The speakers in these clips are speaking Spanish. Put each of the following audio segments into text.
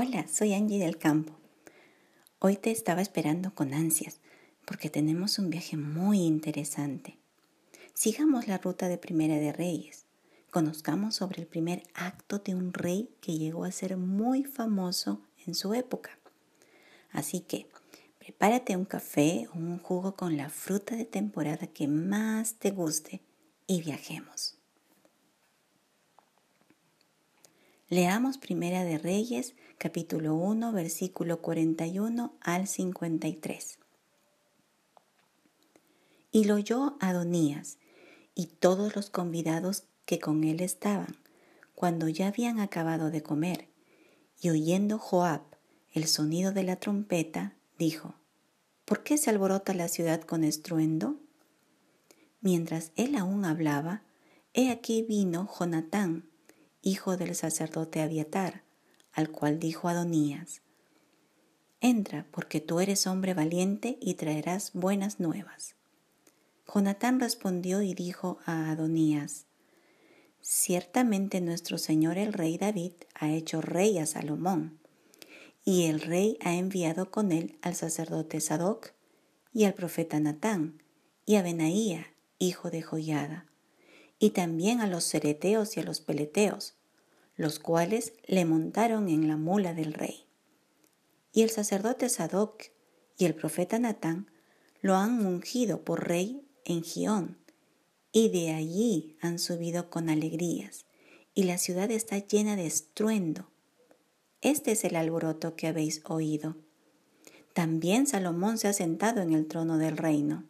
Hola, soy Angie del Campo. Hoy te estaba esperando con ansias porque tenemos un viaje muy interesante. Sigamos la ruta de Primera de Reyes. Conozcamos sobre el primer acto de un rey que llegó a ser muy famoso en su época. Así que prepárate un café o un jugo con la fruta de temporada que más te guste y viajemos. Leamos Primera de Reyes, capítulo 1, versículo 41 al 53. Y lo oyó Adonías y todos los convidados que con él estaban, cuando ya habían acabado de comer, y oyendo Joab el sonido de la trompeta, dijo, ¿Por qué se alborota la ciudad con estruendo? Mientras él aún hablaba, he aquí vino Jonatán, hijo del sacerdote Abiatar, al cual dijo Adonías, Entra, porque tú eres hombre valiente y traerás buenas nuevas. Jonatán respondió y dijo a Adonías, Ciertamente nuestro Señor el rey David ha hecho rey a Salomón, y el rey ha enviado con él al sacerdote Sadoc y al profeta Natán y a Benaía, hijo de Joiada, y también a los cereteos y a los peleteos, los cuales le montaron en la mula del rey. Y el sacerdote Sadoc y el profeta Natán lo han ungido por rey en Gión, y de allí han subido con alegrías, y la ciudad está llena de estruendo. Este es el alboroto que habéis oído. También Salomón se ha sentado en el trono del reino,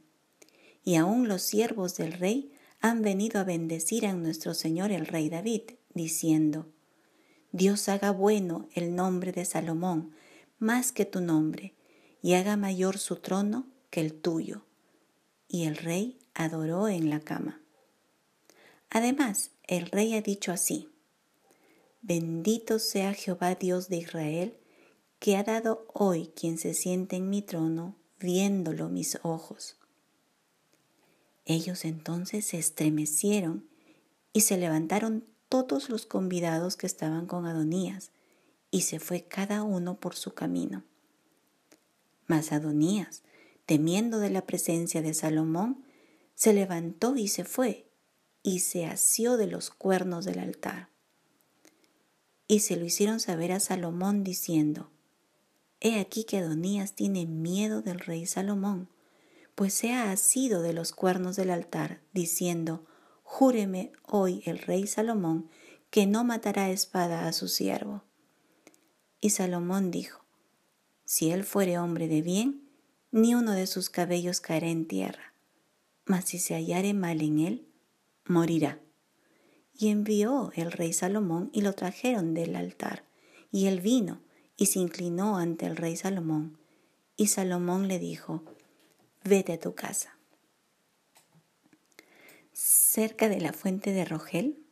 y aún los siervos del rey han venido a bendecir a nuestro Señor el rey David, diciendo, Dios haga bueno el nombre de Salomón más que tu nombre, y haga mayor su trono que el tuyo. Y el rey adoró en la cama. Además, el rey ha dicho así, Bendito sea Jehová Dios de Israel, que ha dado hoy quien se siente en mi trono, viéndolo mis ojos. Ellos entonces se estremecieron y se levantaron todos los convidados que estaban con Adonías, y se fue cada uno por su camino. Mas Adonías, temiendo de la presencia de Salomón, se levantó y se fue, y se asió de los cuernos del altar. Y se lo hicieron saber a Salomón diciendo, He aquí que Adonías tiene miedo del rey Salomón, pues se ha asido de los cuernos del altar, diciendo, Júreme hoy el rey Salomón que no matará espada a su siervo. Y Salomón dijo, Si él fuere hombre de bien, ni uno de sus cabellos caerá en tierra, mas si se hallare mal en él, morirá. Y envió el rey Salomón y lo trajeron del altar, y él vino y se inclinó ante el rey Salomón. Y Salomón le dijo, Vete a tu casa cerca de la fuente de Rogel,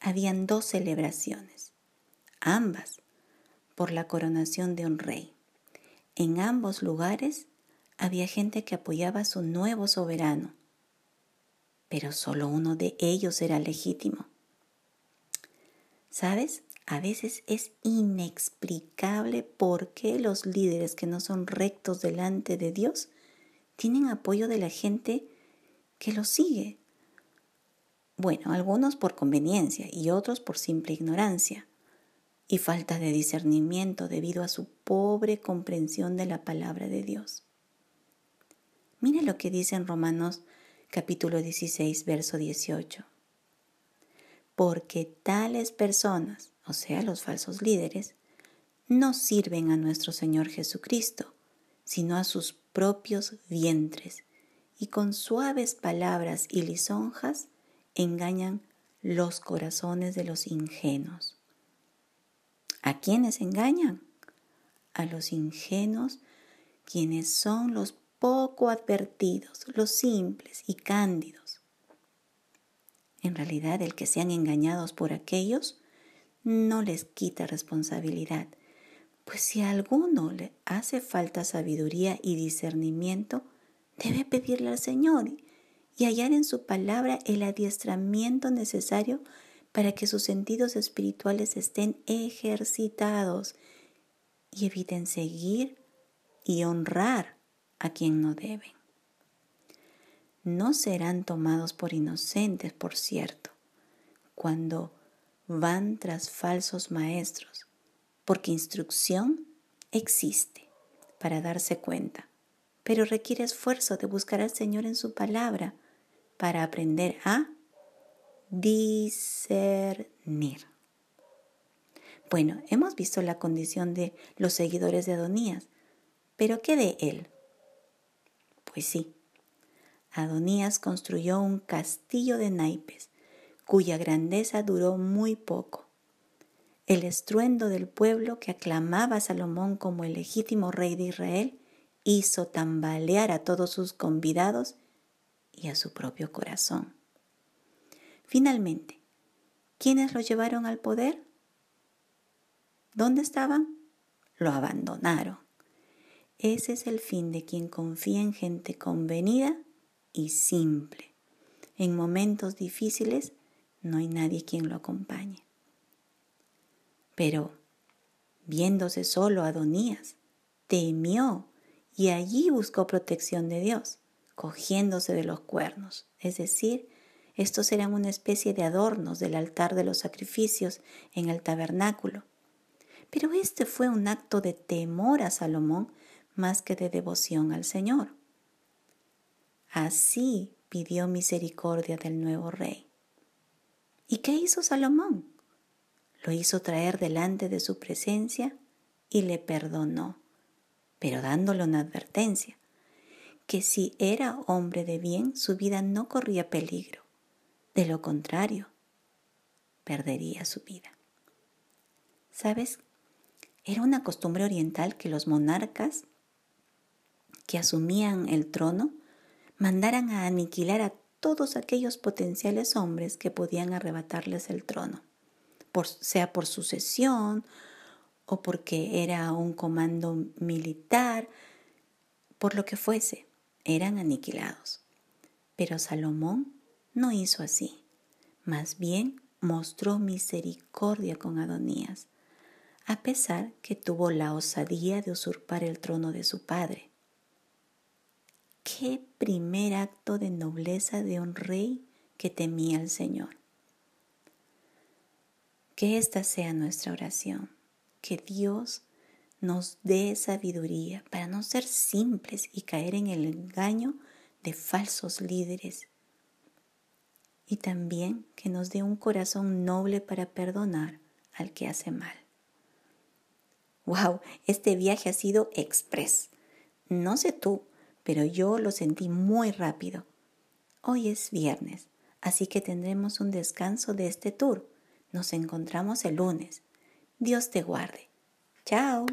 habían dos celebraciones, ambas por la coronación de un rey. En ambos lugares había gente que apoyaba a su nuevo soberano, pero solo uno de ellos era legítimo. ¿Sabes? A veces es inexplicable por qué los líderes que no son rectos delante de Dios tienen apoyo de la gente que los sigue. Bueno, algunos por conveniencia y otros por simple ignorancia y falta de discernimiento debido a su pobre comprensión de la palabra de Dios. Mire lo que dice en Romanos capítulo 16, verso 18. Porque tales personas, o sea, los falsos líderes, no sirven a nuestro Señor Jesucristo, sino a sus propios vientres, y con suaves palabras y lisonjas engañan los corazones de los ingenuos. ¿A quiénes engañan? A los ingenuos, quienes son los poco advertidos, los simples y cándidos. En realidad, el que sean engañados por aquellos no les quita responsabilidad, pues si a alguno le hace falta sabiduría y discernimiento, debe pedirle al Señor y hallar en su palabra el adiestramiento necesario para que sus sentidos espirituales estén ejercitados y eviten seguir y honrar a quien no deben. No serán tomados por inocentes, por cierto, cuando van tras falsos maestros, porque instrucción existe para darse cuenta, pero requiere esfuerzo de buscar al Señor en su palabra para aprender a discernir. Bueno, hemos visto la condición de los seguidores de Adonías, pero ¿qué de él? Pues sí, Adonías construyó un castillo de naipes, cuya grandeza duró muy poco. El estruendo del pueblo que aclamaba a Salomón como el legítimo rey de Israel hizo tambalear a todos sus convidados y a su propio corazón. Finalmente, ¿quiénes lo llevaron al poder? ¿Dónde estaban? Lo abandonaron. Ese es el fin de quien confía en gente convenida y simple. En momentos difíciles no hay nadie quien lo acompañe. Pero, viéndose solo Adonías, temió y allí buscó protección de Dios, cogiéndose de los cuernos. Es decir, estos eran una especie de adornos del altar de los sacrificios en el tabernáculo pero este fue un acto de temor a Salomón más que de devoción al Señor. Así pidió misericordia del nuevo rey. ¿Y qué hizo Salomón? Lo hizo traer delante de su presencia y le perdonó, pero dándole una advertencia, que si era hombre de bien, su vida no corría peligro. De lo contrario, perdería su vida. ¿Sabes era una costumbre oriental que los monarcas que asumían el trono mandaran a aniquilar a todos aquellos potenciales hombres que podían arrebatarles el trono, sea por sucesión o porque era un comando militar, por lo que fuese, eran aniquilados. Pero Salomón no hizo así, más bien mostró misericordia con Adonías a pesar que tuvo la osadía de usurpar el trono de su padre. Qué primer acto de nobleza de un rey que temía al Señor. Que esta sea nuestra oración, que Dios nos dé sabiduría para no ser simples y caer en el engaño de falsos líderes. Y también que nos dé un corazón noble para perdonar al que hace mal. Wow, este viaje ha sido express. No sé tú, pero yo lo sentí muy rápido. Hoy es viernes, así que tendremos un descanso de este tour. Nos encontramos el lunes. Dios te guarde. Chao.